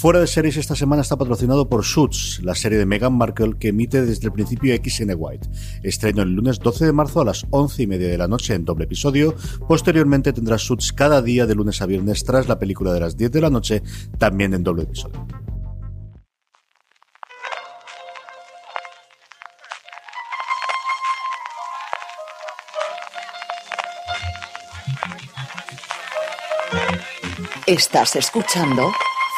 Fuera de series esta semana está patrocinado por Suits, la serie de Meghan Markle que emite desde el principio XN White. Estreno el lunes 12 de marzo a las 11 y media de la noche en doble episodio. Posteriormente tendrá Suits cada día de lunes a viernes tras la película de las 10 de la noche, también en doble episodio. Estás escuchando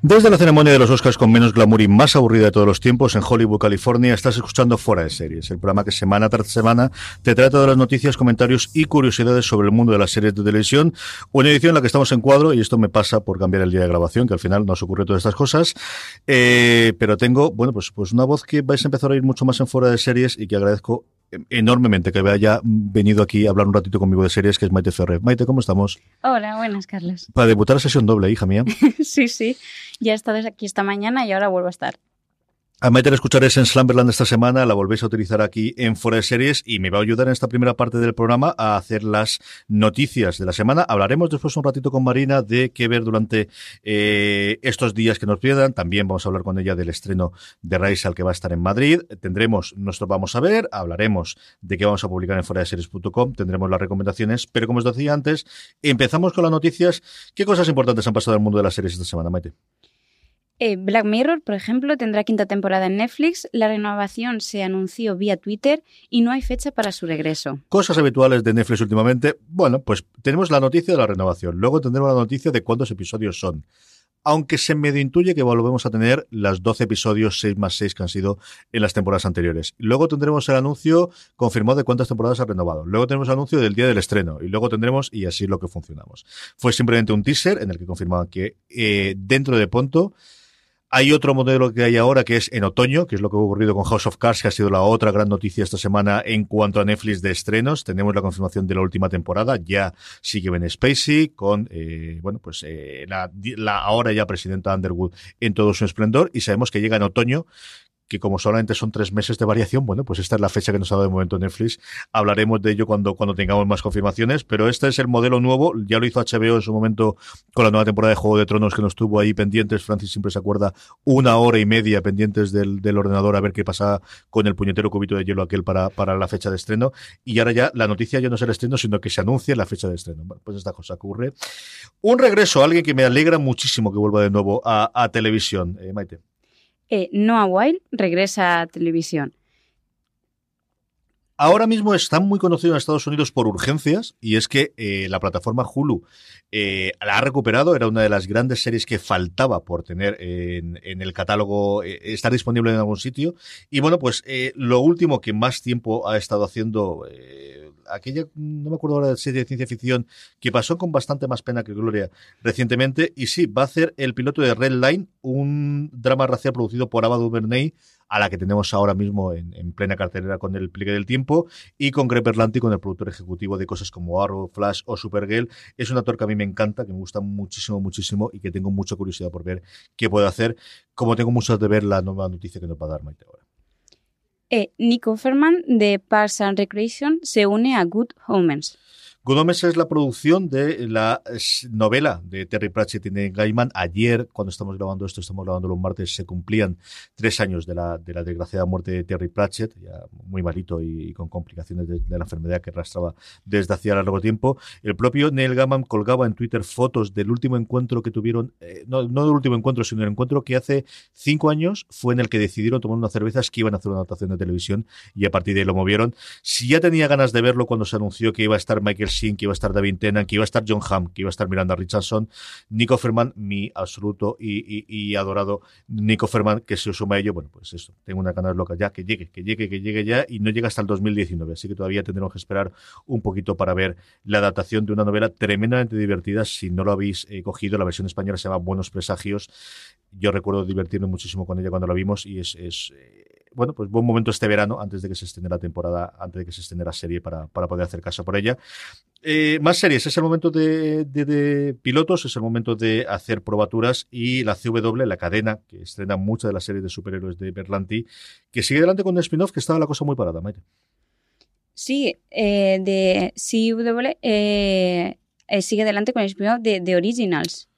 Desde la ceremonia de los Oscars con menos glamour y más aburrida de todos los tiempos en Hollywood, California, estás escuchando Fuera de Series, el programa que semana tras semana te trae todas las noticias, comentarios y curiosidades sobre el mundo de las series de televisión. Una edición en la que estamos en cuadro, y esto me pasa por cambiar el día de grabación, que al final nos ocurre todas estas cosas. Eh, pero tengo, bueno, pues, pues una voz que vais a empezar a oír mucho más en Fuera de Series y que agradezco enormemente que haya venido aquí a hablar un ratito conmigo de series, que es Maite Ferrer. Maite, ¿cómo estamos? Hola, buenas, Carlos. Para debutar a sesión doble, hija mía. sí, sí. Ya he estado aquí esta mañana y ahora vuelvo a estar. A meter escucharéis en Slumberland esta semana, la volvéis a utilizar aquí en Fuera de Series y me va a ayudar en esta primera parte del programa a hacer las noticias de la semana. Hablaremos después un ratito con Marina de qué ver durante eh, estos días que nos pierdan. También vamos a hablar con ella del estreno de Raisal que va a estar en Madrid. Tendremos nuestro Vamos a ver, hablaremos de qué vamos a publicar en fuera de series.com, tendremos las recomendaciones, pero como os decía antes, empezamos con las noticias. ¿Qué cosas importantes han pasado en el mundo de las series esta semana, Maite? Eh, Black Mirror, por ejemplo, tendrá quinta temporada en Netflix, la renovación se anunció vía Twitter y no hay fecha para su regreso. Cosas habituales de Netflix últimamente. Bueno, pues tenemos la noticia de la renovación, luego tendremos la noticia de cuántos episodios son. Aunque se medio intuye que volvemos a tener las 12 episodios 6 más 6 que han sido en las temporadas anteriores. Luego tendremos el anuncio confirmado de cuántas temporadas ha renovado. Luego tenemos el anuncio del día del estreno. Y luego tendremos, y así es lo que funcionamos. Fue simplemente un teaser en el que confirmaban que eh, dentro de pronto hay otro modelo que hay ahora que es en otoño, que es lo que ha ocurrido con House of Cards, que ha sido la otra gran noticia esta semana en cuanto a Netflix de estrenos. Tenemos la confirmación de la última temporada, ya sigue Ben Spacey con, eh, bueno, pues eh, la, la ahora ya presidenta Underwood en todo su esplendor y sabemos que llega en otoño, que como solamente son tres meses de variación, bueno, pues esta es la fecha que nos ha dado de momento Netflix. Hablaremos de ello cuando, cuando tengamos más confirmaciones, pero este es el modelo nuevo. Ya lo hizo HBO en su momento con la nueva temporada de Juego de Tronos que nos tuvo ahí pendientes. Francis siempre se acuerda una hora y media pendientes del, ordenador a ver qué pasa con el puñetero cubito de hielo aquel para, para la fecha de estreno. Y ahora ya la noticia ya no es el estreno, sino que se anuncia la fecha de estreno. Pues esta cosa ocurre. Un regreso, alguien que me alegra muchísimo que vuelva de nuevo a, a televisión. Eh, Maite. Eh, Noah Wild regresa a televisión. Ahora mismo están muy conocidos en Estados Unidos por urgencias y es que eh, la plataforma Hulu eh, la ha recuperado, era una de las grandes series que faltaba por tener en, el catálogo, eh, estar disponible en algún sitio. Y bueno, pues lo último que más tiempo ha estado haciendo, aquella, no me acuerdo ahora serie de ciencia ficción, que pasó con bastante más pena que gloria recientemente, y sí, va a hacer el piloto de Red Line, un drama racial producido por Ava DuVernay, a la que tenemos ahora mismo en, en, plena cartelera con el pliegue del tiempo y con Greg Berlanti, con el productor ejecutivo de cosas como Arrow, Flash o Supergirl. Es un actor que a mí me encanta, que me gusta muchísimo, muchísimo y que tengo mucha curiosidad por ver qué puede hacer, como tengo muchas de ver la nueva noticia que nos va a dar Maite ahora. Eh, Nico Ferman de Parks and Recreation se une a Good Homens. Good es la producción de la novela de Terry Pratchett y Neil Gaiman. Ayer, cuando estamos grabando esto, estamos grabando los martes, se cumplían tres años de la, de la desgraciada muerte de Terry Pratchett, ya muy malito y, con complicaciones de, de, la enfermedad que arrastraba desde hacía largo tiempo. El propio Neil Gaiman colgaba en Twitter fotos del último encuentro que tuvieron, eh, no, no del último encuentro, sino el encuentro que hace cinco años fue en el que decidieron tomar unas cervezas que iban a hacer una adaptación de televisión y a partir de ahí lo movieron. Si ya tenía ganas de verlo cuando se anunció que iba a estar Michael Que iba a estar David Tennant, que iba a estar John Hamm, que iba a estar Miranda Richardson, Nico Ferman, mi absoluto y, adorado Nico Ferman, que se suma a ello, bueno, pues eso, tengo una ganas loca ya, que llegue, que llegue, que llegue ya, y no llega hasta el 2019, así que todavía tendremos que esperar un poquito para ver la adaptación de una novela tremendamente divertida, si no lo habéis eh, cogido, la versión española se llama Buenos Presagios, yo recuerdo divertirme muchísimo con ella cuando la vimos y es, eh, bueno, pues buen momento este verano antes de que se estén la temporada, antes de que se estén la serie para, poder hacer caso por ella. Eh, más series, es el momento de, pilotos, es el momento de hacer probaturas y la CW, la cadena, que estrena muchas de las series de superhéroes de Berlanti, que sigue adelante con un spin-off que estaba la cosa muy parada, Maite. Sí, eh, de CW sigue adelante con el spin-off de Originals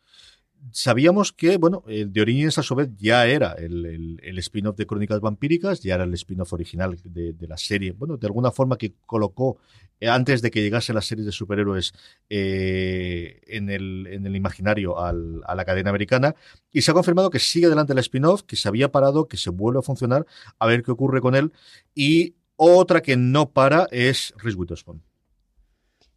sabíamos que, bueno, el de su vez ya era el, spin-off de Crónicas Vampíricas, ya era el spin-off original de, la serie. Bueno, de alguna forma que colocó, eh, antes de que llegase las series de superhéroes eh, en, el, en, el, imaginario a la cadena americana. Y se ha confirmado que sigue adelante el spin-off, que se había parado, que se vuelve a funcionar, a ver qué ocurre con él. Y otra que no para es Reese Witherspoon.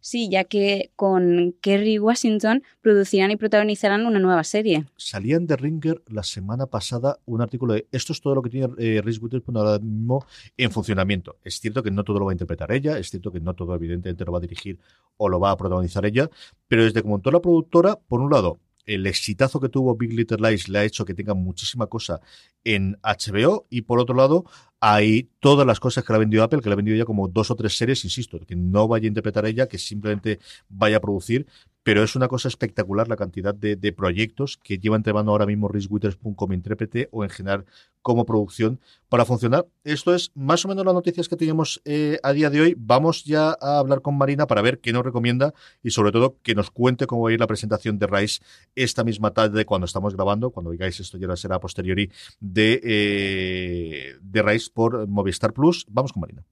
Sí, ya que con Kerry Washington producirán y protagonizarán una nueva serie. Salían de Ringer la semana pasada un artículo de esto es todo lo que tiene eh, Reese Witherspoon ahora mismo en funcionamiento. Es cierto que no todo lo va a interpretar ella, es cierto que no todo evidentemente lo va a dirigir o lo va a protagonizar ella, pero desde como toda la productora, por un lado, el exitazo que tuvo Big Little Lies le ha hecho que tenga muchísima cosa en HBO y por otro lado hay todas las cosas que le ha vendido Apple, que le ha vendido ya como dos o tres series, insisto, que no vaya a interpretar ella, que simplemente vaya a producir, pero es una cosa espectacular la cantidad de, proyectos que lleva entre manos ahora mismo Reese Witherspoon como intérprete o en general como producción para funcionar. Esto es más o menos las noticias que tenemos eh, a día de hoy. Vamos ya a hablar con Marina para ver qué nos recomienda y sobre todo que nos cuente cómo va a ir la presentación de Rice esta misma tarde cuando estamos grabando, cuando digáis esto ya será a posteriori de, eh, de Rice por Movistar Plus. Vamos con Marina.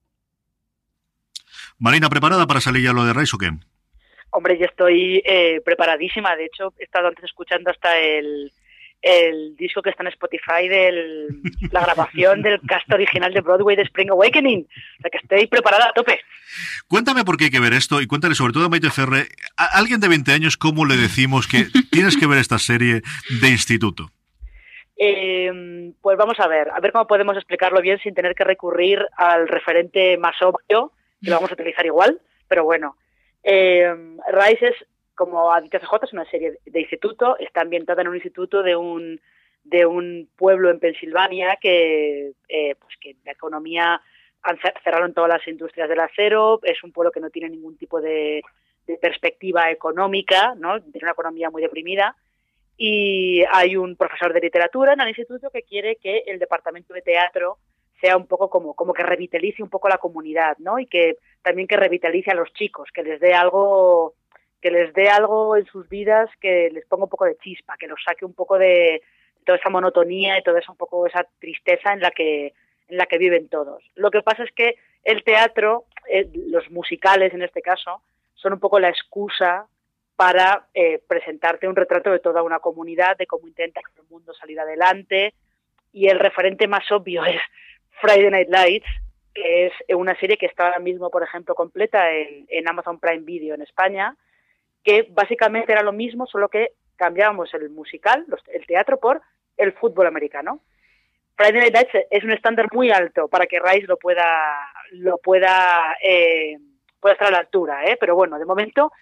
Marina, ¿preparada para salir ya lo de Rice o qué? Hombre, yo estoy eh, preparadísima. De hecho, he estado antes escuchando hasta el, el disco que está en Spotify de la grabación del cast original de Broadway de Spring Awakening. O sea que estoy preparada a tope. Cuéntame por qué hay que ver esto y cuéntale sobre todo a Maite Ferre, a alguien de 20 años, cómo le decimos que tienes que ver esta serie de instituto. Eh, pues vamos a ver, a ver cómo podemos explicarlo bien sin tener que recurrir al referente más obvio, que lo vamos a utilizar igual, pero bueno. Eh, Rise es, como ha dicho CJ, es una serie de instituto, está ambientada en un instituto de un, de un pueblo en Pensilvania que, eh, pues que la economía cerraron todas las industrias del acero, es un pueblo que no tiene ningún tipo de, perspectiva económica, ¿no? tiene una economía muy deprimida y hay un profesor de literatura en el instituto que quiere que el departamento de teatro sea un poco como, como que revitalice un poco la comunidad, ¿no? Y que también que revitalice a los chicos, que les dé algo, que les dé algo en sus vidas que les ponga un poco de chispa, que los saque un poco de toda esa monotonía y toda esa un poco esa tristeza en la que en la que viven todos. Lo que pasa es que el teatro, eh, los musicales en este caso, son un poco la excusa para eh, presentarte un retrato de toda una comunidad, de cómo intenta que el mundo salir adelante. Y el referente más obvio es Friday Night Lights, que es una serie que está ahora mismo, por ejemplo, completa en, Amazon Prime Video en España, que básicamente era lo mismo, solo que cambiábamos el musical, el teatro, por el fútbol americano. Friday Night Lights es un estándar muy alto para que Rice lo pueda, lo pueda, eh, pueda estar a la altura, ¿eh? pero bueno, de momento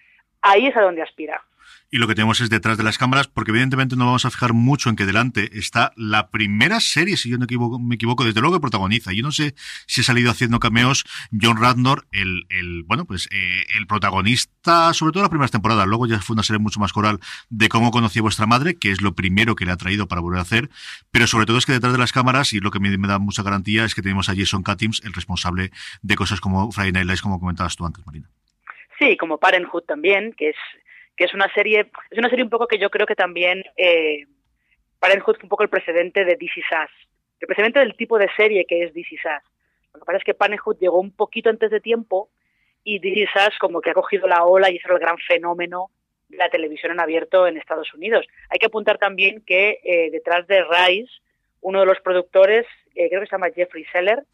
ahí es a donde aspira y lo que tenemos es detrás de las cámaras, porque evidentemente no vamos a fijar mucho en que delante está la primera serie, si yo no me equivoco, desde luego que protagoniza. Yo no sé si ha salido haciendo cameos John Radnor, el, el bueno, pues eh, el protagonista, sobre todo las primeras temporadas. Luego ya fue una serie mucho más coral de cómo conocí a vuestra madre, que es lo primero que le ha traído para volver a hacer. Pero sobre todo es que detrás de las cámaras, y lo que me, da mucha garantía, es que tenemos a Jason Katims, el responsable de cosas como Friday Night Lights, como comentabas tú antes, Marina. Sí, como Parenthood también, que es que es una serie, es una serie un poco que yo creo que también eh, Parenthood un poco el precedente de DC Sass, el precedente del tipo de serie que es DC Sass. Lo que pasa es que Parenthood llegó un poquito antes de tiempo y DC Sass como que ha cogido la ola y es el gran fenómeno de la televisión en abierto en Estados Unidos. Hay que apuntar también que eh, detrás de Rise, uno de los productores, eh, creo que se llama Jeffrey Seller,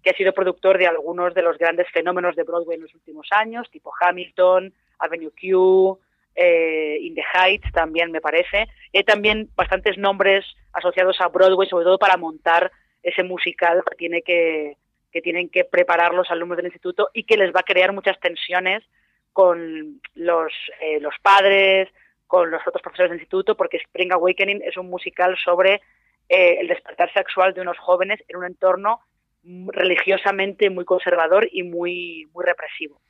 que ha sido productor de algunos de los grandes fenómenos de Broadway en los últimos años, tipo Hamilton, Avenue Q, eh, In the Heights también me parece. Y hay también bastantes nombres asociados a Broadway, sobre todo para montar ese musical que tiene que tienen que preparar los alumnos del instituto y que les va a crear muchas tensiones con los, eh, los padres, con los otros profesores del instituto, porque Spring Awakening es un musical sobre eh, el despertar sexual de unos jóvenes en un entorno religiosamente muy conservador y muy, muy represivo.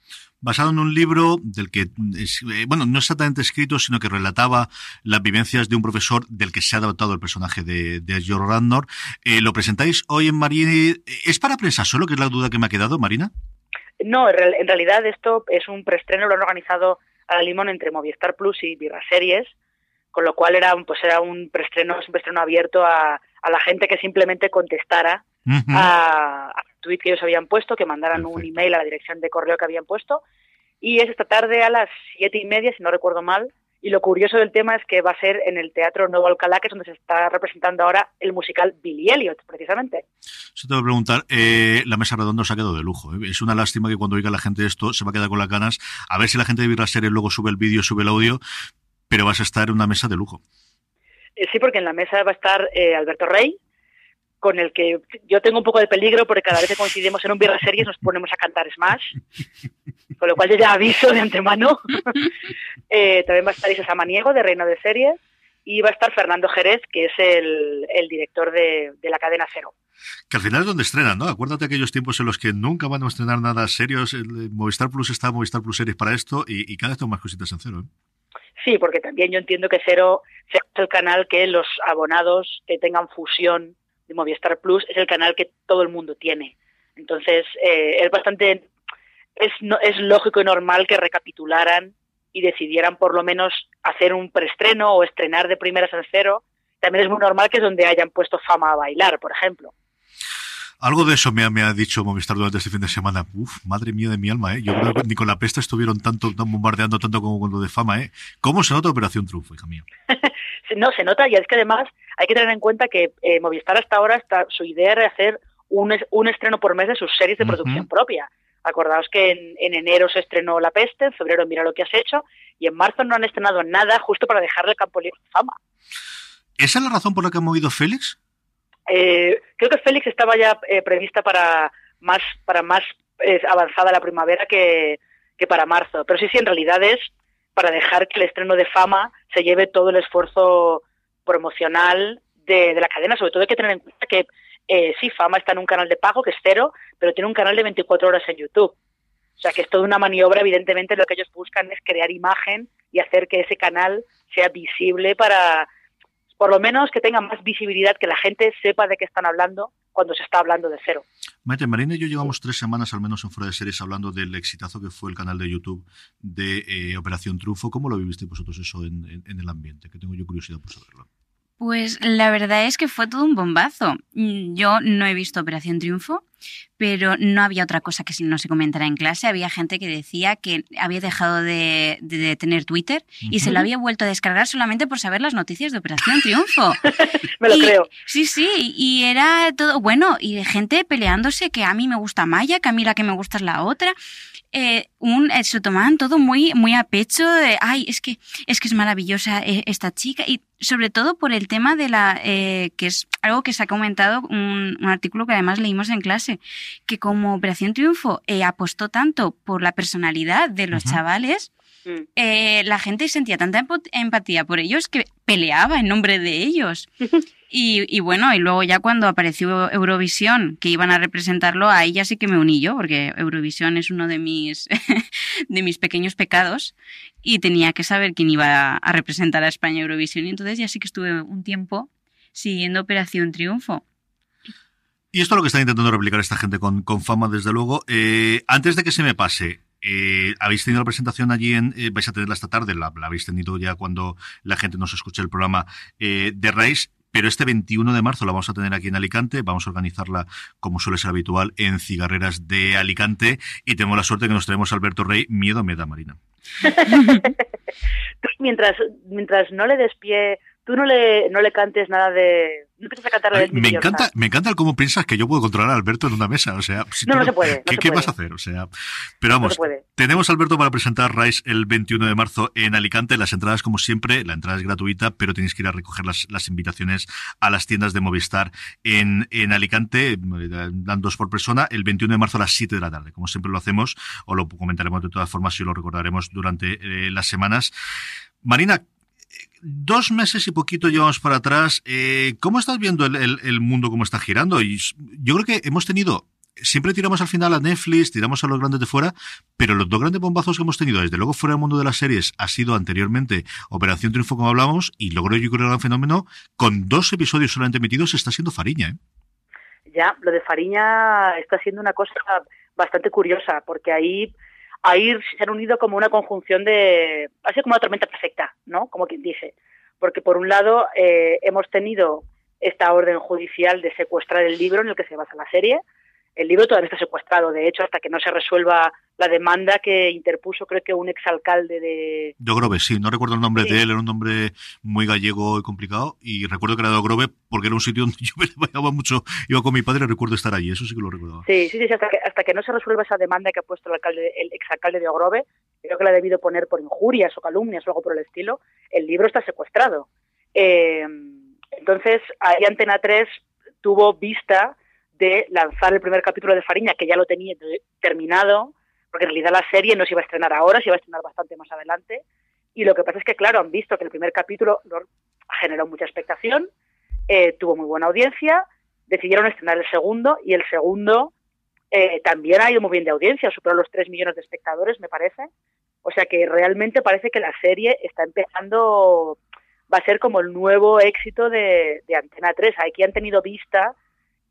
Basado en un libro del que, eh, bueno, no exactamente escrito, sino que relataba las vivencias de un profesor del que se ha adaptado el personaje de, de George Randor. Eh, ¿Lo presentáis hoy en Marina? ¿Es para prensa solo, que es la duda que me ha quedado, Marina? No, en realidad esto es un preestreno, lo han organizado a la limón entre Movistar Plus y Virra Series, con lo cual era, pues era un preestreno, un preestreno abierto a, a la gente que simplemente contestara a, tweet que ellos habían puesto, que mandaran un email a la dirección de correo que habían puesto. Y es esta tarde a las siete y media, si no recuerdo mal. Y lo curioso del tema es que va a ser en el Teatro Nuevo Alcalá, que es donde se está representando ahora el musical Billy Elliot, precisamente. Eso te voy a preguntar, eh, la mesa redonda se ha quedado de lujo. ¿eh? Es una lástima que cuando oiga la gente esto se va a quedar con las ganas. A ver si la gente de Virra Series luego sube el vídeo, sube el audio, pero vas a estar en una mesa de lujo. Eh, sí, porque en la mesa va a estar Alberto Rey, con el que yo tengo un poco de peligro porque cada vez que coincidimos en un Birra Series nos ponemos a cantar Smash, con lo cual yo ya aviso de antemano. eh, también va a estar Isa Samaniego de Reino de Series y va a estar Fernando Jerez, que es el, el director de, de, la cadena Cero. Que al final es donde estrenan, ¿no? Acuérdate de aquellos tiempos en los que nunca van a estrenar nada serios. Movistar Plus está Movistar Plus Series para esto y, y cada vez tengo más cositas en Cero. ¿eh? Sí, porque también yo entiendo que Cero es el canal que los abonados que tengan fusión de Movistar Plus es el canal que todo el mundo tiene. Entonces, eh, es bastante, es, no, es lógico y normal que recapitularan y decidieran por lo menos hacer un preestreno o estrenar de primeras en cero. También es muy normal que es donde hayan puesto fama a bailar, por ejemplo. Algo de eso me ha, me ha, dicho Movistar durante este fin de semana. Uf, madre mía de mi alma, ¿eh? Yo creo que ni con la pesta estuvieron tanto, tan bombardeando tanto como con lo de fama, ¿eh? ¿Cómo se nota Operación Triunfo, hija mía? no, se nota y es que además hay que tener en cuenta que eh, Movistar hasta ahora, está, su idea era hacer un, un estreno por mes de sus series de uh -huh. producción propia. Acordaos que en, en, enero se estrenó La Peste, en febrero Mira lo que has hecho, y en marzo no han estrenado nada justo para dejarle el campo libre de fama. ¿Esa es la razón por la que ha movido Félix? Eh, creo que Félix estaba ya eh, prevista para más, para más eh, avanzada la primavera que, que para marzo. Pero sí, sí, en realidad es para dejar que el estreno de fama se lleve todo el esfuerzo promocional de, de la cadena. Sobre todo hay que tener en cuenta que eh, sí, Fama está en un canal de pago que es cero, pero tiene un canal de 24 horas en YouTube. O sea que es toda una maniobra, evidentemente lo que ellos buscan es crear imagen y hacer que ese canal sea visible para, por lo menos que tenga más visibilidad, que la gente sepa de qué están hablando cuando se está hablando de cero. Maite, Marina y yo llevamos tres semanas al menos en Fuera de Series hablando del exitazo que fue el canal de YouTube de eh, Operación Trufo. ¿Cómo lo vivisteis vosotros eso en, en, en el ambiente? Que tengo yo curiosidad por saberlo. Pues la verdad es que fue todo un bombazo. Yo no he visto Operación Triunfo, pero no había otra cosa que no se comentara en clase. Había gente que decía que había dejado de, de, de tener Twitter uh -huh. y se lo había vuelto a descargar solamente por saber las noticias de Operación Triunfo. me lo y, creo. Sí, sí, y era todo bueno, y gente peleándose que a mí me gusta Maya, que a mí la que me gusta es la otra eh, un, eh, se tomaban todo muy, muy a pecho de, ay, es que, es que es maravillosa eh, esta chica y sobre todo por el tema de la, eh, que es algo que se ha comentado, un, un, artículo que además leímos en clase, que como Operación Triunfo eh, apostó tanto por la personalidad de los uh -huh. chavales, eh, la gente sentía tanta empatía por ellos que peleaba en nombre de ellos. Y, y, bueno, y luego ya cuando apareció Eurovisión, que iban a representarlo, ahí ya sí que me uní yo, porque Eurovisión es uno de mis, de mis pequeños pecados y tenía que saber quién iba a representar a España Eurovisión. Y entonces ya sí que estuve un tiempo siguiendo Operación Triunfo. Y esto es lo que está intentando replicar esta gente con, con fama, desde luego. Eh, antes de que se me pase, eh, habéis tenido la presentación allí en, eh, vais a tenerla esta tarde, la, habéis tenido ya cuando la gente nos escuche el programa eh, de Rice, pero este 21 de marzo la vamos a tener aquí en Alicante, vamos a organizarla como suele ser habitual en Cigarreras de Alicante y tenemos la suerte que nos traemos a Alberto Rey, miedo me da Marina. mientras, mientras no le des pie tú no le, no le cantes nada de... No a cantar Ay, me encanta, me encanta el cómo piensas que yo puedo controlar a Alberto en una mesa. O sea, si No, tú no se puede, no ¿Qué, se qué puede. vas a hacer? O sea, pero vamos, No tenemos a Alberto para presentar Rise el 21 de marzo en Alicante. Las entradas, como siempre, la entrada es gratuita, pero tenéis que ir a recoger las, las invitaciones a las tiendas de Movistar en, en Alicante. Dan dos por persona el 21 de marzo a las 7 de la tarde. Como siempre lo hacemos, o lo comentaremos de todas formas y lo recordaremos durante eh, las semanas. Marina, dos meses y poquito llevamos para atrás. Eh, ¿Cómo estás viendo el, mundo, cómo está girando? Y yo creo que hemos tenido, siempre tiramos al final a Netflix, tiramos a los grandes de fuera, pero los dos grandes bombazos que hemos tenido, desde luego fuera del mundo de las series, ha sido anteriormente Operación Triunfo, como hablamos, y luego yo creo el gran fenómeno, con dos episodios solamente emitidos, está siendo Fariña. ¿eh? Ya, lo de Fariña está siendo una cosa bastante curiosa, porque ahí, ahí se han unido como una conjunción de... Ha como una tormenta perfecta, ¿no? Como quien dice. Porque por un lado eh, hemos tenido esta orden judicial de secuestrar el libro en el que se basa la serie. El libro todavía está secuestrado, de hecho, hasta que no se resuelva la demanda que interpuso, creo que un exalcalde de, De Ogrove, sí, no recuerdo el nombre Sí. de él, era un nombre muy gallego y complicado, y recuerdo que era de Ogrove porque era un sitio donde yo me vayaba mucho, iba con mi padre, recuerdo estar allí, eso sí que lo recordaba. Sí, sí, sí, hasta que, hasta que no se resuelva esa demanda que ha puesto el, alcalde, el exalcalde de Ogrove, creo que la ha debido poner por injurias o calumnias o algo por el estilo, el libro está secuestrado. Eh, entonces, ahí Antena 3 tuvo vista de lanzar el primer capítulo de Fariña, que ya lo tenía terminado, porque en realidad la serie no se iba a estrenar ahora, se iba a estrenar bastante más adelante. Y lo que pasa es que, claro, han visto que el primer capítulo generó mucha expectación, eh, tuvo muy buena audiencia, decidieron estrenar el segundo y el segundo eh, también ha ido muy bien de audiencia, superó los 3 millones de espectadores, me parece. O sea que realmente parece que la serie está empezando, va a ser como el nuevo éxito de, de Antena 3. Aquí han tenido vista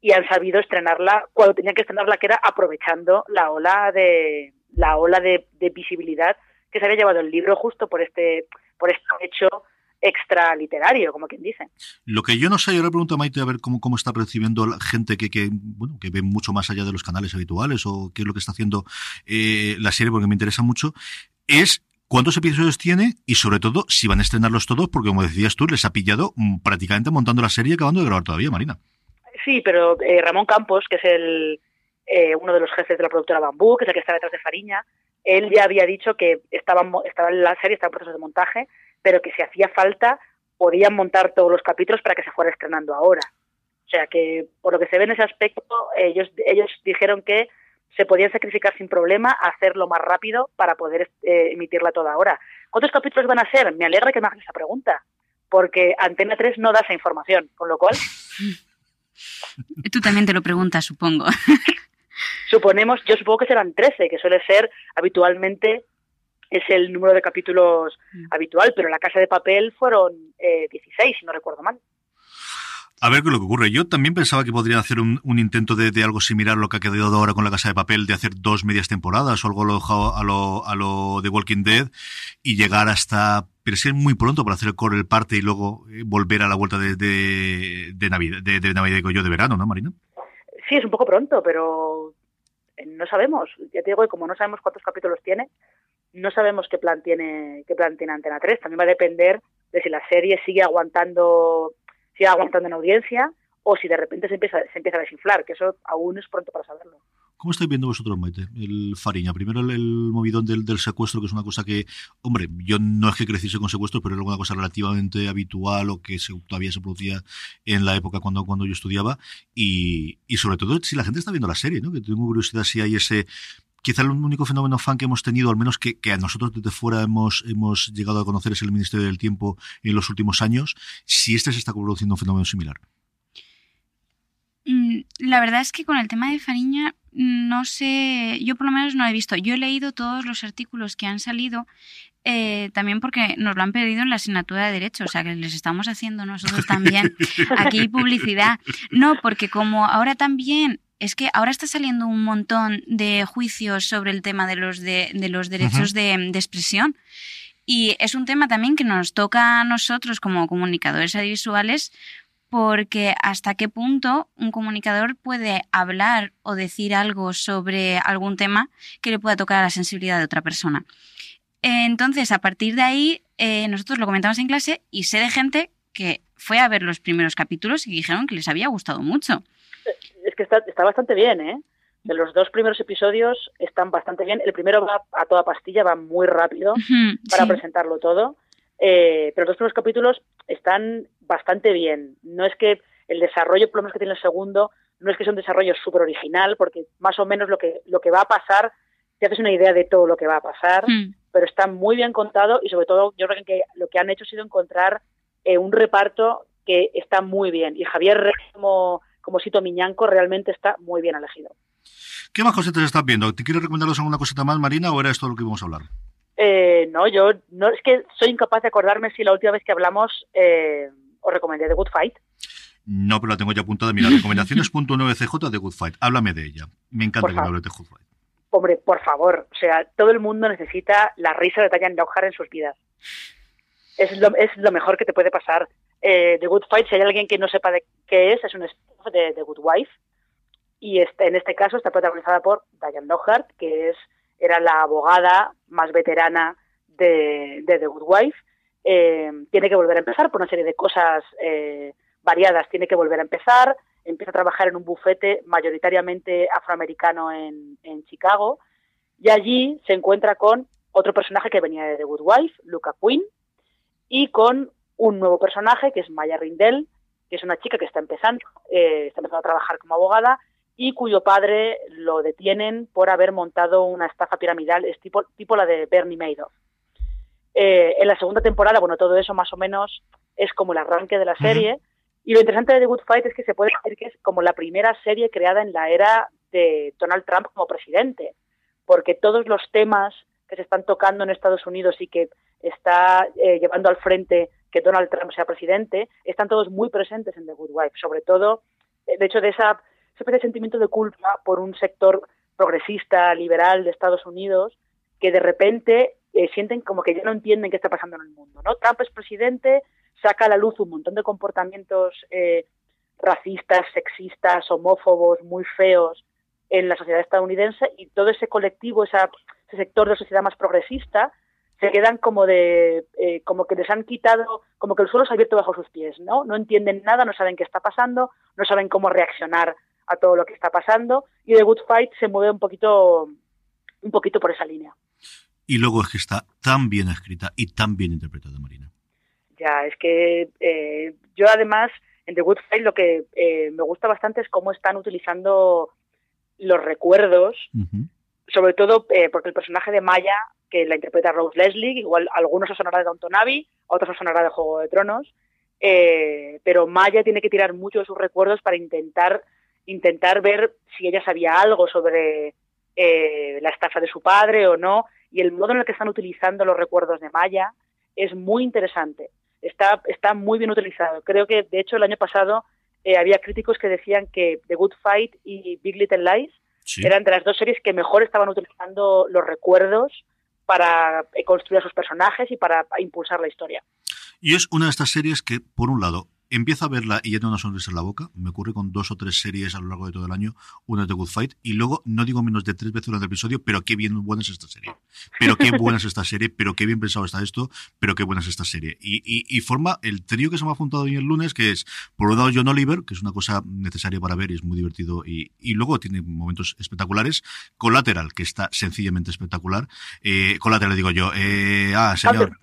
y han sabido estrenarla cuando tenían que estrenarla, que era aprovechando la ola de la ola de, de visibilidad que se había llevado el libro justo por este por este hecho extra literario, como quien dice. Lo que yo no sé, yo le pregunto a Maite a ver cómo, cómo está recibiendo la gente que, que, bueno, que ve mucho más allá de los canales habituales o qué es lo que está haciendo eh, la serie, porque me interesa mucho, es cuántos episodios tiene y sobre todo si van a estrenarlos todos, porque como decías tú, les ha pillado mm, prácticamente montando la serie y acabando de grabar todavía, Marina. Sí, pero eh, Ramón Campos, que es el eh, uno de los jefes de la productora Bambú, que es el que está detrás de Fariña, él ya había dicho que estaba, estaba en la serie, estaba en proceso de montaje, pero que si hacía falta podían montar todos los capítulos para que se fuera estrenando ahora. O sea que, por lo que se ve en ese aspecto, ellos, ellos dijeron que se podían sacrificar sin problema hacerlo más rápido para poder eh, emitirla toda ahora. ¿Cuántos capítulos van a ser? Me alegra que me hagas esa pregunta, porque Antena 3 no da esa información, con lo cual Tú también te lo preguntas, supongo. Suponemos, yo supongo que serán 13, que suele ser habitualmente, es el número de capítulos Mm. habitual, pero en la Casa de Papel fueron eh, 16, si no recuerdo mal. A ver qué es lo que ocurre. Yo también pensaba que podrían hacer un, un intento de, de algo similar a lo que ha quedado ahora con la Casa de Papel, de hacer dos medias temporadas o algo a lo, a lo, a lo de Walking Dead y llegar hasta... Pero sí es muy pronto para hacer el core, el parte y luego eh, volver a la vuelta de, de, de Navidad, de, de Navidad, digo yo, de verano, ¿no, Marina? Sí, es un poco pronto, pero eh, no sabemos. Ya te digo que como no sabemos cuántos capítulos tiene, no sabemos qué plan tiene, qué plan tiene Antena 3. También va a depender de si la serie sigue aguantando, sigue aguantando en audiencia o si de repente se empieza, se empieza a desinflar, que eso aún es pronto para saberlo. ¿Cómo estáis viendo vosotros, Maite, el Fariña? Primero el, movidón del, del, secuestro, que es una cosa que, hombre, yo no es que creciese con secuestros, pero era una cosa relativamente habitual o que todavía se producía en la época cuando, cuando yo estudiaba. Y, y sobre todo si la gente está viendo la serie, ¿no? Que tengo curiosidad si hay ese quizá el único fenómeno fan que hemos tenido, al menos que, que, a nosotros desde fuera hemos, hemos llegado a conocer, es el Ministerio del Tiempo en los últimos años, si este se está produciendo un fenómeno similar. Mm, La verdad es que con el tema de Fariña, no sé, yo por lo menos no he visto. Yo he leído todos los artículos que han salido, eh, también porque nos lo han pedido en la asignatura de Derecho, o sea que les estamos haciendo nosotros también aquí publicidad. No, porque como ahora también es que ahora está saliendo un montón de juicios sobre el tema de los, de, de los derechos uh -huh. de, de, expresión. Y es un tema también que nos toca a nosotros como comunicadores audiovisuales porque hasta qué punto un comunicador puede hablar o decir algo sobre algún tema que le pueda tocar a la sensibilidad de otra persona. Entonces, a partir de ahí, eh, nosotros lo comentamos en clase y sé de gente que fue a ver los primeros capítulos y dijeron que les había gustado mucho. Es que está, está bastante bien, ¿eh? De los dos primeros episodios están bastante bien. El primero va a toda pastilla, va muy rápido para sí. presentarlo todo. Eh, pero los dos primeros capítulos están bastante bien. No es que el desarrollo, por lo menos que tiene el segundo, no es que sea un desarrollo súper original, porque más o menos lo que, lo que va a pasar, te haces una idea de todo lo que va a pasar, Mm, pero está muy bien contado y sobre todo yo creo que lo que han hecho ha sido encontrar eh, un reparto que está muy bien. Y Javier Rey como, como Sito Miñanco realmente está muy bien elegido. ¿Qué más cositas estás viendo? ¿Te quieres recomendarnos alguna cosita más, Marina, o era esto lo que íbamos a hablar? Eh, no, yo no es que soy incapaz de acordarme si la última vez que hablamos eh, os recomendé The Good Fight. No, pero la tengo ya apuntada. Mira, recomendaciones.9cj de Good Fight. Háblame de ella. Me encanta Por que me hables de Good Fight. Hombre, por favor, o sea, todo el mundo necesita la risa de Diane Lockhart en sus vidas. Es lo, es lo mejor que te puede pasar. Eh, The Good Fight, si hay alguien que no sepa de qué es, es un spin-off de The Good Wife. Y este, en este caso está protagonizada por Diane Lockhart, que es, era la abogada más veterana de, de The Good Wife. Eh, tiene que volver a empezar por una serie de cosas eh, variadas. Tiene que volver a empezar. Empieza a trabajar en un bufete mayoritariamente afroamericano en, Chicago. Y allí se encuentra con otro personaje que venía de The Good Wife, Luca Quinn, y con un nuevo personaje que es Maya Rindell, que es una chica que está empezando, eh, está empezando a trabajar como abogada y cuyo padre lo detienen por haber montado una estafa piramidal, es tipo, tipo la de Bernie Madoff. Eh, en la segunda temporada, bueno, todo eso más o menos es como el arranque de la serie. Y lo interesante de The Good Fight es que se puede decir que es como la primera serie creada en la era de Donald Trump como presidente, porque todos los temas que se están tocando en Estados Unidos y que está eh, llevando al frente que Donald Trump sea presidente, están todos muy presentes en The Good Wife, sobre todo, eh, de hecho, de esa, ese especie de sentimiento de culpa por un sector progresista, liberal de Estados Unidos, que de repente eh, sienten como que ya no entienden qué está pasando en el mundo, ¿no? Trump es presidente, saca a la luz un montón de comportamientos eh, racistas, sexistas, homófobos, muy feos en la sociedad estadounidense y todo ese colectivo, ese sector de la sociedad más progresista, se quedan como de, eh, como que les han quitado, como que el suelo se ha abierto bajo sus pies, ¿no? No entienden nada, no saben qué está pasando, no saben cómo reaccionar a todo lo que está pasando y The Good Fight se mueve un poquito, un poquito por esa línea. Y luego es que está tan bien escrita y tan bien interpretada, Marina. Ya, es que eh, yo además en The Good Fight lo que eh, me gusta bastante es cómo están utilizando los recuerdos, sobre todo eh, porque el personaje de Maya, que la interpreta Rose Leslie, igual a algunos os sonará de Downton Abbey, a otros os sonará de Juego de Tronos, eh, pero Maya tiene que tirar mucho de sus recuerdos para intentar, intentar ver si ella sabía algo sobre eh, la estafa de su padre o no, y el modo en el que están utilizando los recuerdos de Maya es muy interesante. Está, está muy bien utilizado. Creo que, de hecho, el año pasado eh, había críticos que decían que The Good Fight y Big Little Lies Sí. eran de las dos series que mejor estaban utilizando los recuerdos para eh, construir a sus personajes y para impulsar la historia. Y es una de estas series que, por un lado, empiezo a verla y ya tengo una sonrisa en la boca. Me ocurre con dos o tres series a lo largo de todo el año. Una es The Good Fight. Y luego, no digo menos de tres veces durante el episodio, pero qué bien buena es esta serie. Pero qué buena es esta serie, pero qué bien pensado está esto, pero qué buena es esta serie. Y, y, y forma el trío que se me ha juntado hoy el lunes, que es, por un lado, John Oliver, que es una cosa necesaria para ver y es muy divertido. Y, y luego tiene momentos espectaculares. Collateral, que está sencillamente espectacular. Eh, Collateral, digo yo. Eh, ah, señor.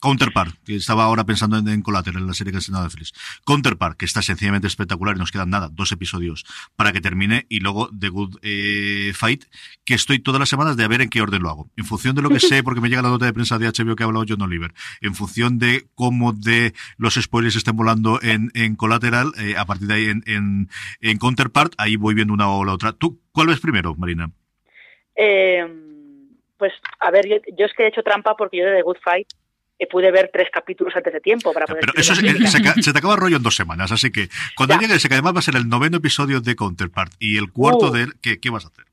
Counterpart, que estaba ahora pensando en, en Collateral, en la serie que ha estrenado Netflix. Counterpart, que está sencillamente espectacular y nos quedan nada, dos episodios para que termine. Y luego The Good eh, Fight, que estoy todas las semanas de a ver en qué orden lo hago. En función de lo que sé, porque me llega la nota de prensa de HBO que ha hablado John Oliver. En función de cómo de los spoilers estén volando en, en Collateral, eh, a partir de ahí en, en, en Counterpart, ahí voy viendo una o la otra. ¿Tú cuál ves primero, Marina? Eh, pues, a ver, yo, yo, es que he hecho trampa porque yo de The Good Fight eh, pude ver tres capítulos antes de tiempo para poder... Pero eso es, eh, se, se, te acaba el rollo en dos semanas, así que cuando ya. llegue ese, que además va a ser el noveno episodio de Counterpart y el cuarto uh. de él, ¿qué, ¿qué, vas a hacer?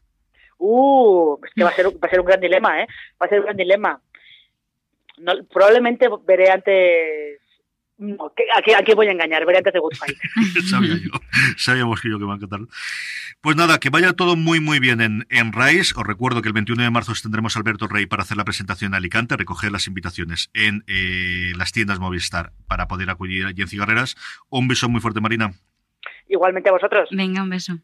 Uh, es que va a ser, va a ser un gran dilema, ¿eh? Va a ser un gran dilema. No, probablemente veré antes No, que- ¿a, qué, a qué voy a engañar? Veré antes de Good Fight. Sabía yo, sabíamos que yo que va a encantar. Pues nada, que vaya todo muy muy bien en, en RAIS. Os recuerdo que el 21 de marzo tendremos a Alberto Rey para hacer la presentación en Alicante, recoger las invitaciones en eh, las tiendas Movistar para poder acudir allí en Cigarreras. Un beso muy fuerte, Marina. Igualmente a vosotros. Venga, un beso.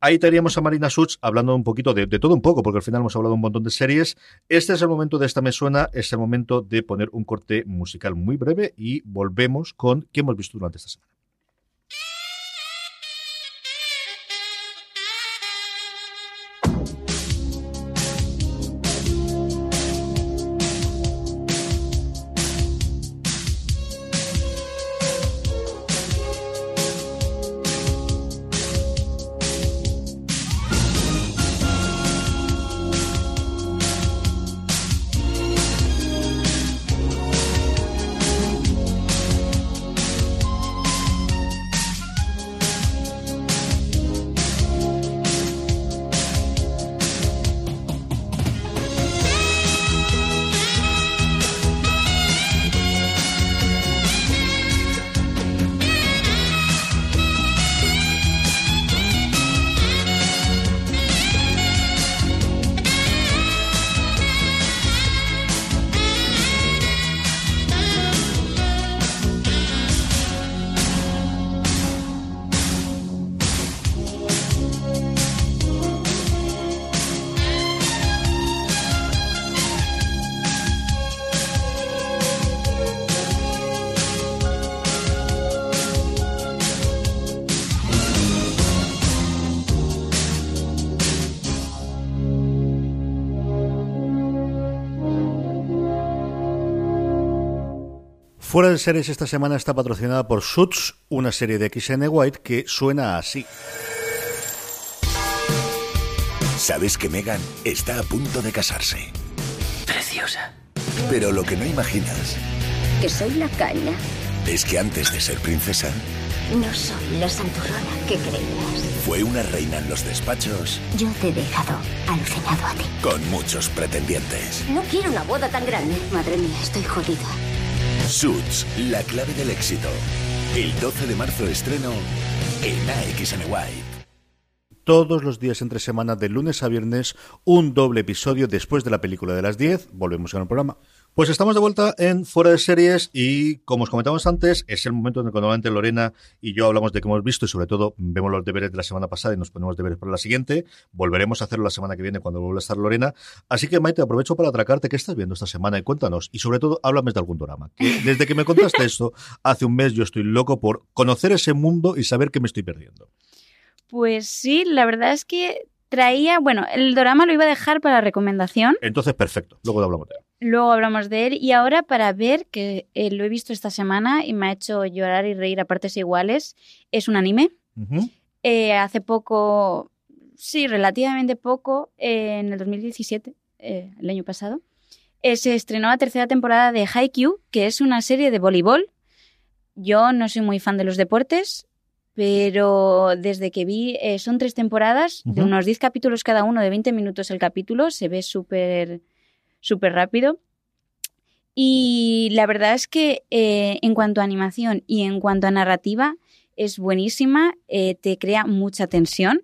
Ahí teníamos a Marina Such hablando un poquito de, de todo un poco, porque al final hemos hablado un montón de series. Este es el momento de esta me suena, es el momento de poner un corte musical muy breve y volvemos con qué hemos visto durante esta semana. Fuera de series esta semana está patrocinada por Suits, una serie de XN White que suena así. Sabes que Megan está a punto de casarse. Preciosa. Pero lo que no imaginas Que soy la caña. es que antes de ser princesa, No soy la santurrona que creías. fue una reina en los despachos Yo te he dejado alucinado a ti. con muchos pretendientes. No quiero una boda tan grande. Madre mía, estoy jodida. Suits, la clave del éxito. El 12 de marzo estreno en AXN White. Todos los días entre semana, de lunes a viernes, un doble episodio después de la película de las 10. Volvemos con el programa. Pues estamos de vuelta en Fuera de Series y, como os comentamos antes, es el momento en el que normalmente Lorena y yo hablamos de qué hemos visto y, sobre todo, vemos los deberes de la semana pasada y nos ponemos deberes para la siguiente. Volveremos a hacerlo la semana que viene cuando vuelva a estar Lorena. Así que, Maite, aprovecho para atracarte. ¿Qué estás viendo esta semana? Y cuéntanos. Y, sobre todo, háblame de algún drama. Que desde que me contaste esto, hace un mes yo estoy loco por conocer ese mundo y saber qué me estoy perdiendo. Pues sí, la verdad es que traía, bueno, el drama lo iba a dejar para recomendación, Entonces, perfecto. Luego hablamos de él. Luego hablamos de él y ahora para ver, que eh, lo he visto esta semana y me ha hecho llorar y reír a partes iguales, es un anime. Eh, hace poco, sí, relativamente poco, eh, en el 2017, eh, el año pasado, se estrenó la tercera temporada de Haikyuu, que es una serie de voleibol. Yo no soy muy fan de los deportes, pero desde que vi, son tres temporadas, de unos 10 capítulos cada uno, de 20 minutos el capítulo, se ve súper súper rápido. Y la verdad es que eh, en cuanto a animación y en cuanto a narrativa, es buenísima, eh, te crea mucha tensión,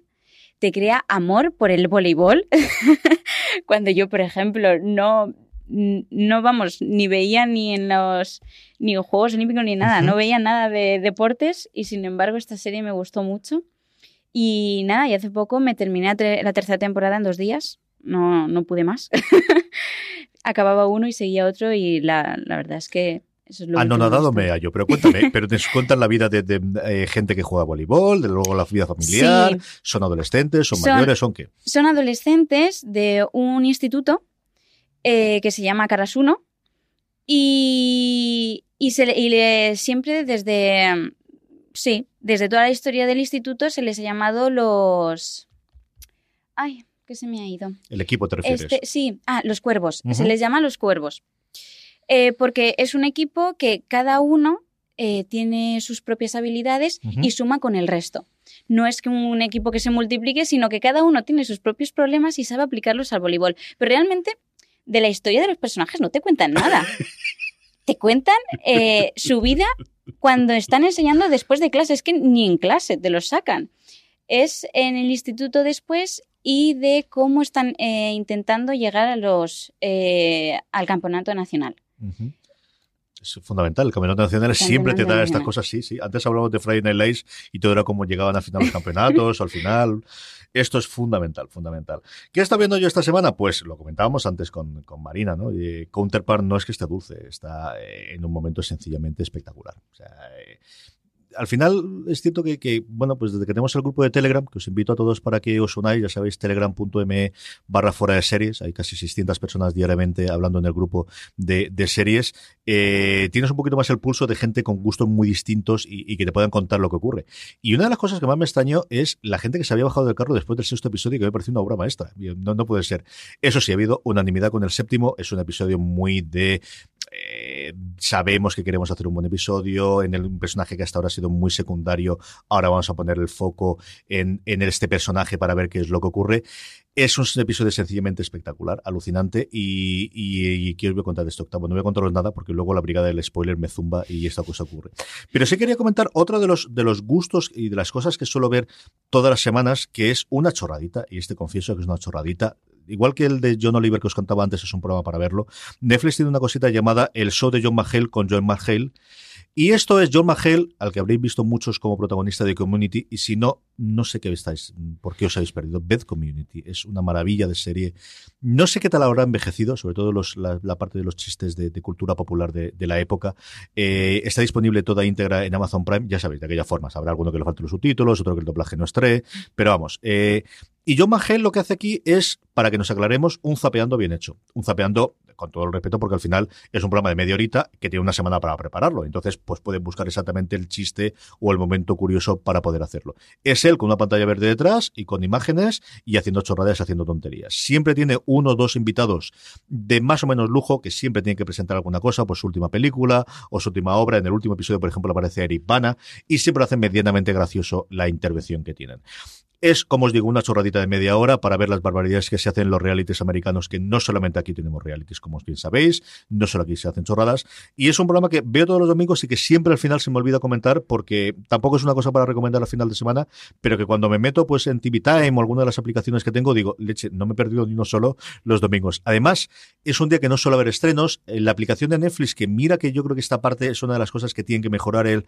te crea amor por el voleibol. Cuando yo, por ejemplo, no, no vamos, ni veía ni en los ni en Juegos Olímpicos ni nada, no veía nada de deportes y sin embargo esta serie me gustó mucho. Y nada, y hace poco me terminé la tercera temporada en dos días, no, no pude más. Acababa uno y seguía otro y la, la verdad es que eso es lo Anonadado visto. me hallo, pero cuéntame, pero te cuentan la vida de, de, eh, gente que juega voleibol, de luego la vida familiar, Sí. son adolescentes, son, Son- mayores, son qué. son adolescentes de un instituto eh, que se llama Karasuno y, y, se y le- siempre desde, sí, desde toda la historia del instituto se les ha llamado los... Ay, que se me ha ido. El equipo te refieres. Este, sí, ah, los cuervos. Se les llama los cuervos. Eh, porque es un equipo que cada uno eh, tiene sus propias habilidades y suma con el resto. No es que un equipo que se multiplique, sino que cada uno tiene sus propios problemas y sabe aplicarlos al voleibol. Pero realmente, de la historia de los personajes no te cuentan nada. te cuentan eh, su vida cuando están enseñando después de clase. Es que ni en clase te los sacan. Es en el instituto después y de cómo están eh, intentando llegar a los eh, al campeonato nacional. Es fundamental. El campeonato nacional siempre te da estas cosas, sí, sí. Antes hablamos de Friday Night Lights y todo era como llegaban a final los campeonatos, al final. Esto es fundamental, fundamental. ¿Qué está viendo yo esta semana? Pues lo comentábamos antes con, con Marina, ¿no? Y Counterpart no es que esté dulce, está eh, en un momento sencillamente espectacular. O sea, eh, al final es cierto que, bueno, pues desde que tenemos el grupo de Telegram, que os invito a todos para que os unáis, ya sabéis, telegram.me barra fuera de series, hay casi 600 personas diariamente hablando en el grupo de, series, eh, tienes un poquito más el pulso de gente con gustos muy distintos y, que te puedan contar lo que ocurre. Y una de las cosas que más me extrañó es la gente que se había bajado del carro después del sexto episodio, que me pareció una obra maestra. No, no puede ser. Eso sí, ha habido unanimidad con el séptimo, es un episodio muy de eh, sabemos que queremos hacer un buen episodio, en el, un personaje que hasta ahora ha sido muy secundario, ahora vamos a poner el foco en, en este personaje para ver qué es lo que ocurre. Es un episodio sencillamente espectacular, alucinante, y, y, contar de este octavo. No voy a contaros nada porque luego la brigada del spoiler me zumba y esta cosa ocurre. Pero sí quería comentar otro de los, de los gustos y de las cosas que suelo ver todas las semanas, que es una chorradita, y este confieso que es una chorradita igual que el de John Oliver que os contaba antes, es un programa para verlo. Netflix tiene una cosita llamada El Show de John McHale con John McHale. Y esto es John McHale, al que habréis visto muchos como protagonista de Community, y si no, no sé qué estáis, por qué os habéis perdido. Bad Community es una maravilla de serie. No sé qué tal habrá envejecido, sobre todo la, parte de los chistes de, cultura popular de, la época. Eh, está disponible toda íntegra en Amazon Prime, ya sabéis, de aquella forma. Habrá alguno que le falte los subtítulos, otro que el doblaje no esté, pero vamos. Eh, y John McHale lo que hace aquí es, para que nos aclaremos, un zapeando bien hecho. Un zapeando con todo el respeto, porque al final es un programa de media horita que tiene una semana para prepararlo. Entonces, pues pueden buscar exactamente el chiste o el momento curioso para poder hacerlo. Es él con una pantalla verde detrás y con imágenes y haciendo chorradas, haciendo tonterías. Siempre tiene uno o dos invitados de más o menos lujo que siempre tienen que presentar alguna cosa, pues su última película o su última obra. En el último episodio, por ejemplo, aparece Eric Bana y siempre hacen medianamente gracioso la intervención que tienen. Es, como os digo, una chorradita de media hora para ver las barbaridades que se hacen en los realities americanos, que no solamente aquí tenemos realities, como bien sabéis, no solo aquí se hacen chorradas. Y es un programa que veo todos los domingos y que siempre al final se me olvida comentar, porque tampoco es una cosa para recomendar al final de semana, pero que cuando me meto pues en TV Time o alguna de las aplicaciones que tengo, digo, leche, no me he perdido ni uno solo los domingos. Además, es un día que no suele haber estrenos. En la aplicación de Netflix, que mira que yo creo que esta parte es una de las cosas que tienen que mejorar el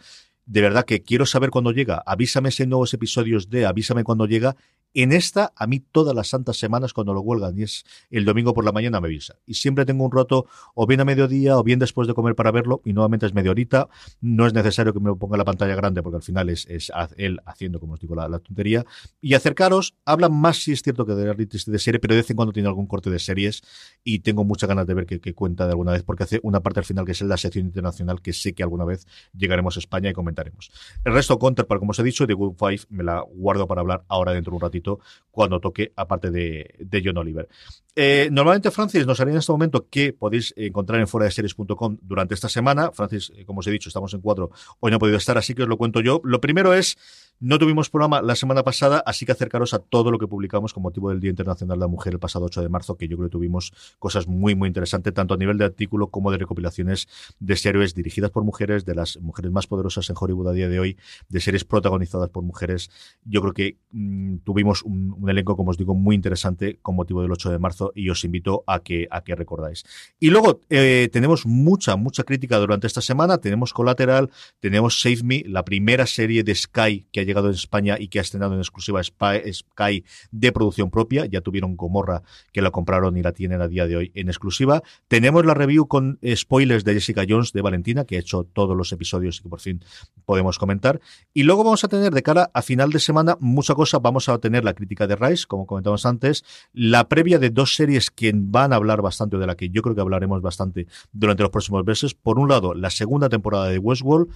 de verdad que quiero saber cuándo llega. Avísame si nuevos episodios de, avísame cuándo llega. En esta, a mí todas las santas semanas cuando lo huelgan, y es el domingo por la mañana, me avisa. Y siempre tengo un rato, o bien a mediodía, o bien después de comer para verlo, y nuevamente es media horita. No es necesario que me ponga la pantalla grande, porque al final es, es él haciendo, como os digo, la, tontería. Y acercaros, hablan más, si es cierto, que de realities de serie, pero de vez en cuando tiene algún corte de series, y tengo muchas ganas de ver qué cuenta de alguna vez, porque hace una parte al final que es la sección internacional, que sé que alguna vez llegaremos a España y comentaremos. El resto, Counterpart, como os he dicho, de Good Five, me la guardo para hablar ahora dentro de un ratito cuando toque, aparte de, de John Oliver. Eh, normalmente, Francis, nos haría en este momento que podéis encontrar en fuera de series.com durante esta semana. Francis, eh, como os he dicho, estamos en cuatro. Hoy no ha podido estar, así que os lo cuento yo. Lo primero es no tuvimos programa la semana pasada, así que acercaros a todo lo que publicamos con motivo del Día Internacional de la Mujer el pasado 8 de marzo, que yo creo que tuvimos cosas muy, muy interesantes, tanto a nivel de artículo como de recopilaciones de series dirigidas por mujeres, de las mujeres más poderosas en Hollywood a día de hoy, de series protagonizadas por mujeres. Yo creo que mm, tuvimos un, elenco, como os digo, muy interesante con motivo del 8 de marzo y os invito a que, a que recordáis. Y luego eh, tenemos mucha, mucha crítica durante esta semana. Tenemos Collateral, tenemos Save Me, la primera serie de Sky que ha llegado en España y que ha estrenado en exclusiva Sky de producción propia. Ya tuvieron Gomorra que la compraron y la tienen a día de hoy en exclusiva. Tenemos la review con spoilers de Jessica Jones de Valentina, que ha hecho todos los episodios y que por fin podemos comentar. Y luego vamos a tener de cara a final de semana mucha cosa. Vamos a tener la crítica de Rice, como comentamos antes, la previa de dos series que van a hablar bastante, de la que yo creo que hablaremos bastante durante los próximos meses. Por un lado, la segunda temporada de Westworld,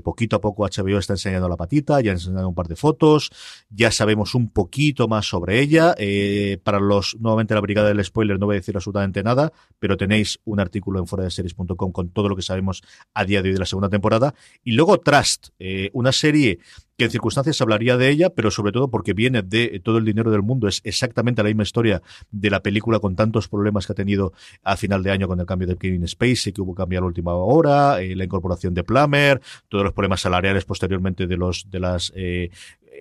poquito a poco HBO está enseñando la patita, ya ha enseñado un par de fotos, ya sabemos un poquito más sobre ella. Eh, para los, nuevamente la brigada del spoiler no voy a decir absolutamente nada, pero tenéis un artículo en fuera de series.com con todo lo que sabemos a día de hoy de la segunda temporada. Y luego Trust, eh, una serie que en circunstancias hablaría de ella, pero sobre todo porque viene de todo el dinero del mundo. Es exactamente la misma historia de la película con tantos problemas que ha tenido a final de año con el cambio de Kevin Spacey, que hubo que cambiar a última hora, eh, la incorporación de Plummer, todos los problemas salariales posteriormente de los de las eh,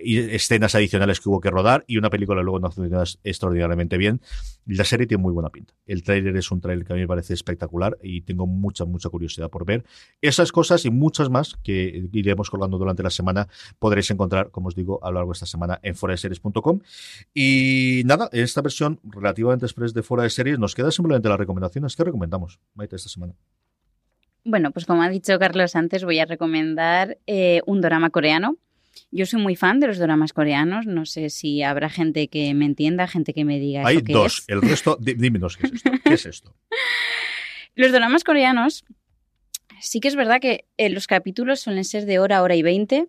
escenas adicionales que hubo que rodar y una película luego no funcionó extraordinariamente bien. La serie tiene muy buena pinta. El tráiler es un tráiler que a mí me parece espectacular y tengo mucha, mucha curiosidad por ver. Esas cosas y muchas más que iremos colgando durante la semana podréis encontrar, como os digo, a lo largo de esta semana en foraseries.com. Y nada, en esta versión relativamente express de Fuera de Series nos queda simplemente las recomendaciones. ¿Qué recomendamos, Maite, esta semana? Bueno, pues como ha dicho Carlos antes, voy a recomendar eh, un drama coreano yo soy muy fan de los dramas coreanos. No sé si habrá gente que me entienda, gente que me diga. Hay ¿eso qué dos. es? El resto, dímenos qué es esto. ¿Qué es esto? Los dramas coreanos, sí que es verdad que eh, los capítulos suelen ser de hora, hora y veinte.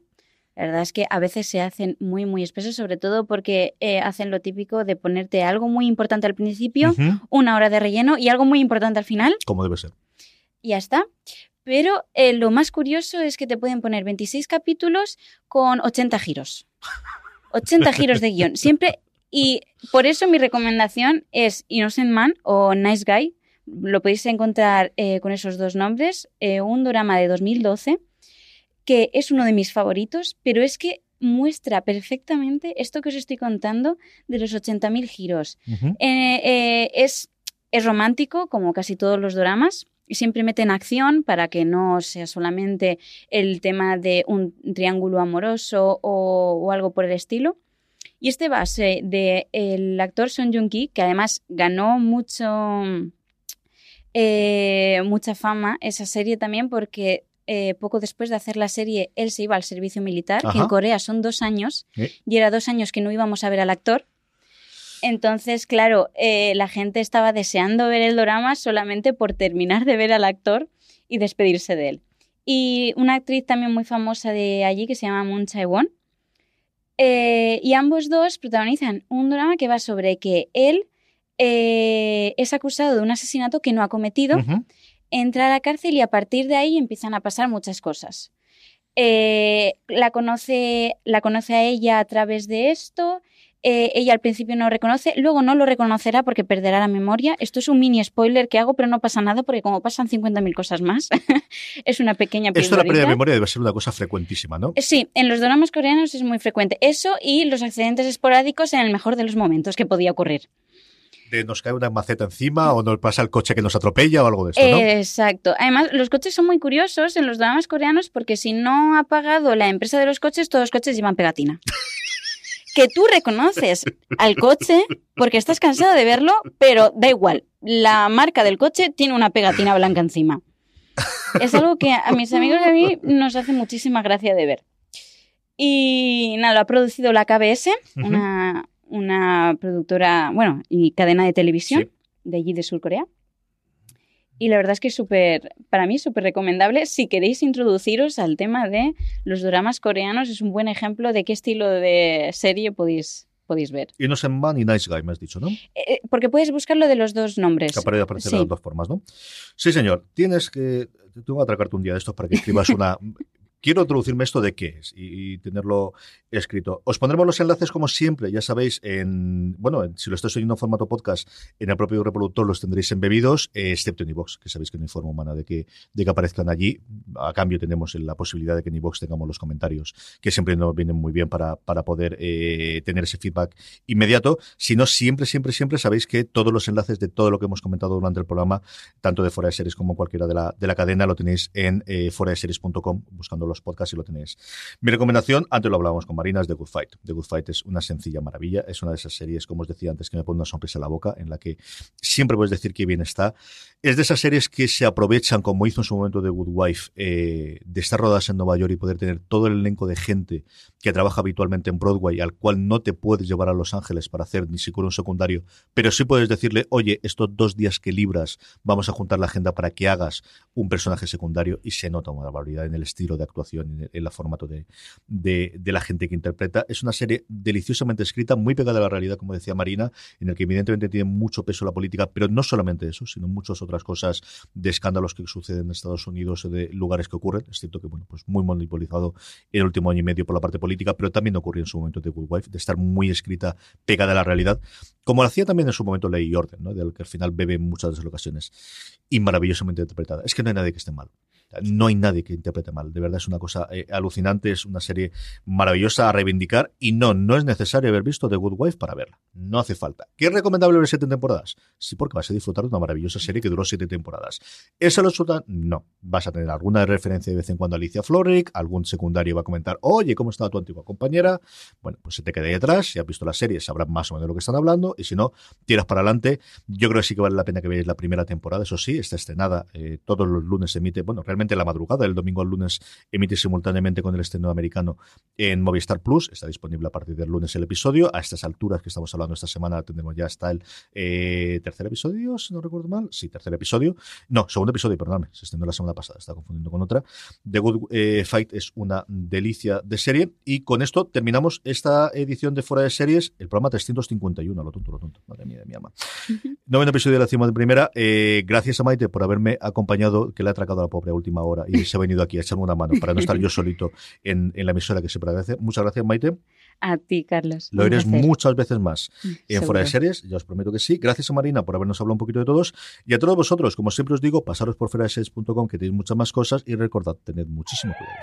La verdad es que a veces se hacen muy, muy espesos, sobre todo porque eh, hacen lo típico de ponerte algo muy importante al principio, una hora de relleno y algo muy importante al final. Como debe ser. Y ya está. Pero eh, lo más curioso es que te pueden poner 26 capítulos con 80 giros. 80 giros de guion. Siempre. Y por eso mi recomendación es Innocent Man o Nice Guy. Lo podéis encontrar eh, con esos dos nombres. eh, un drama de 2012 que es uno de mis favoritos, pero es que muestra perfectamente esto que os estoy contando de los 80.000 giros. Eh, eh, es, es romántico, como casi todos los dramas. Siempre meten acción para que no sea solamente el tema de un triángulo amoroso o, o algo por el estilo. Y este base del actor Son Joong-ki, que además ganó mucho, eh, mucha fama esa serie también porque eh, poco después de hacer la serie él se iba al servicio militar, que en Corea son dos años, Eh. y era dos años que no íbamos a ver al actor. Entonces, claro, eh, la gente estaba deseando ver el drama solamente por terminar de ver al actor y despedirse de él. Y una actriz también muy famosa de allí que se llama Moon Chae-won. Eh, y ambos dos protagonizan un drama que va sobre que él eh, es acusado de un asesinato que no ha cometido, entra a la cárcel y a partir de ahí empiezan a pasar muchas cosas. Eh, la, conoce, la conoce a ella a través de esto. Eh, ella al principio no reconoce, luego no lo reconocerá porque perderá la memoria. Esto es un mini spoiler que hago, pero no pasa nada porque como pasan 50.000 cosas más, es una pequeña Esto de la pérdida de pildorita. memoria debe ser una cosa frecuentísima, ¿no? Sí, en los dramas coreanos es muy frecuente. Eso y los accidentes esporádicos en el mejor de los momentos que podía ocurrir. De nos cae una maceta encima o nos pasa el coche que nos atropella o algo de esto, ¿no? Exacto. Además, los coches son muy curiosos en los dramas coreanos porque si no ha pagado la empresa de los coches, todos los coches llevan pegatina. que tú reconoces al coche porque estás cansado de verlo, pero da igual. La marca del coche tiene una pegatina blanca encima. Es algo que a mis amigos y a mí nos hace muchísima gracia de ver. Y nada, lo ha producido la KBS, una, una productora, bueno, y cadena de televisión Sí. de allí de Sur Corea. Y la verdad es que es súper, para mí, súper recomendable. Si queréis introduciros al tema de los dramas coreanos, es un buen ejemplo de qué estilo de serie podéis, podéis ver. Innocent Man y Nice Guy, me has dicho, ¿no? Eh, porque puedes buscarlo de los dos nombres. Que apare- aparece de Sí. las dos formas, ¿no? Sí, señor. Tienes que. Tengo que atracarte un día de estos para que escribas una. Quiero introducirme esto de qué es y, tenerlo escrito. Os pondremos los enlaces como siempre, ya sabéis, en bueno, en- si lo estáis oyendo en formato podcast, en el propio reproductor los tendréis embebidos, eh, excepto en iVoox, que sabéis que no hay forma humana de que, de que aparezcan allí. A cambio tenemos la posibilidad de que en iVoox tengamos los comentarios, que siempre nos vienen muy bien para, para poder eh, tener ese feedback inmediato. Si no, siempre, siempre, siempre sabéis que todos los enlaces de todo lo que hemos comentado durante el programa, tanto de Fuera de Series como cualquiera de la, de la cadena, lo tenéis en eh, foradeseries.com, buscando los podcasts y lo tenéis. Mi recomendación, antes lo hablábamos con Marina, es The Good Fight. The Good Fight es una sencilla maravilla, es una de esas series, como os decía antes, que me pone una sonrisa en la boca, en la que siempre puedes decir que bien está. Es de esas series que se aprovechan, como hizo en su momento The Good Wife, eh, de estar rodadas en Nueva York y poder tener todo el elenco de gente que trabaja habitualmente en Broadway, al cual no te puedes llevar a Los Ángeles para hacer ni siquiera un secundario, pero sí puedes decirle, oye, estos dos días que libras, vamos a juntar la agenda para que hagas un personaje secundario y se nota una barbaridad en el estilo de actuación actuación, en el, formato de, de, la gente que interpreta. Es una serie deliciosamente escrita, muy pegada a la realidad, como decía Marina, en el que evidentemente tiene mucho peso la política, pero no solamente eso, sino muchas otras cosas de escándalos que suceden en Estados Unidos, de lugares que ocurren. Es cierto que, bueno, pues muy monopolizado en el último año y medio por la parte política, pero también ocurrió en su momento de Good Wife, de estar muy escrita, pegada a la realidad, como lo hacía también en su momento Ley y Orden, ¿no? del que al final bebe en muchas de las ocasiones, y maravillosamente interpretada. Es que no hay nadie que esté mal. No hay nadie que interprete mal. De verdad es una cosa eh, alucinante, es una serie maravillosa a reivindicar y no, no es necesario haber visto The Good Wife para verla. No hace falta. ¿Qué es recomendable ver siete temporadas? Sí, porque vas a disfrutar de una maravillosa serie que duró siete temporadas. ¿Eso lo suelta? No. Vas a tener alguna referencia de vez en cuando a Alicia Florrick, algún secundario va a comentar, oye, ¿cómo está tu antigua compañera? Bueno, pues se te queda ahí atrás, si has visto la serie sabrás más o menos de lo que están hablando y si no, tiras para adelante. Yo creo que sí que vale la pena que veáis la primera temporada, eso sí, está estrenada, eh, todos los lunes se emite, bueno, realmente la madrugada, el domingo al lunes emite simultáneamente con el estreno americano en Movistar Plus. Está disponible a partir del lunes el episodio. A estas alturas que estamos hablando esta semana, tendremos ya hasta el eh, tercer episodio, si no recuerdo mal. Sí, tercer episodio. No, segundo episodio, perdóname. Se estrenó la semana pasada, está confundiendo con otra. The Good eh, Fight es una delicia de serie. Y con esto terminamos esta edición de Fuera de Series, el programa 351. Lo tonto, lo tonto. Madre mía de mi alma. Noveno episodio de la cima de primera. Eh, gracias a Maite por haberme acompañado, que le ha atracado a la pobre última hora y se ha venido aquí a echarme una mano para no estar yo solito en, la emisora que se agradece. Muchas gracias, Maite. A ti, Carlos. Lo eres muchas veces más mm, en Fuera de Series, ya os prometo que sí. Gracias a Marina por habernos hablado un poquito de todos. Y a todos vosotros, como siempre os digo, pasaros por fuera de series.com que tenéis muchas más cosas y recordad, tened muchísimo cuidado.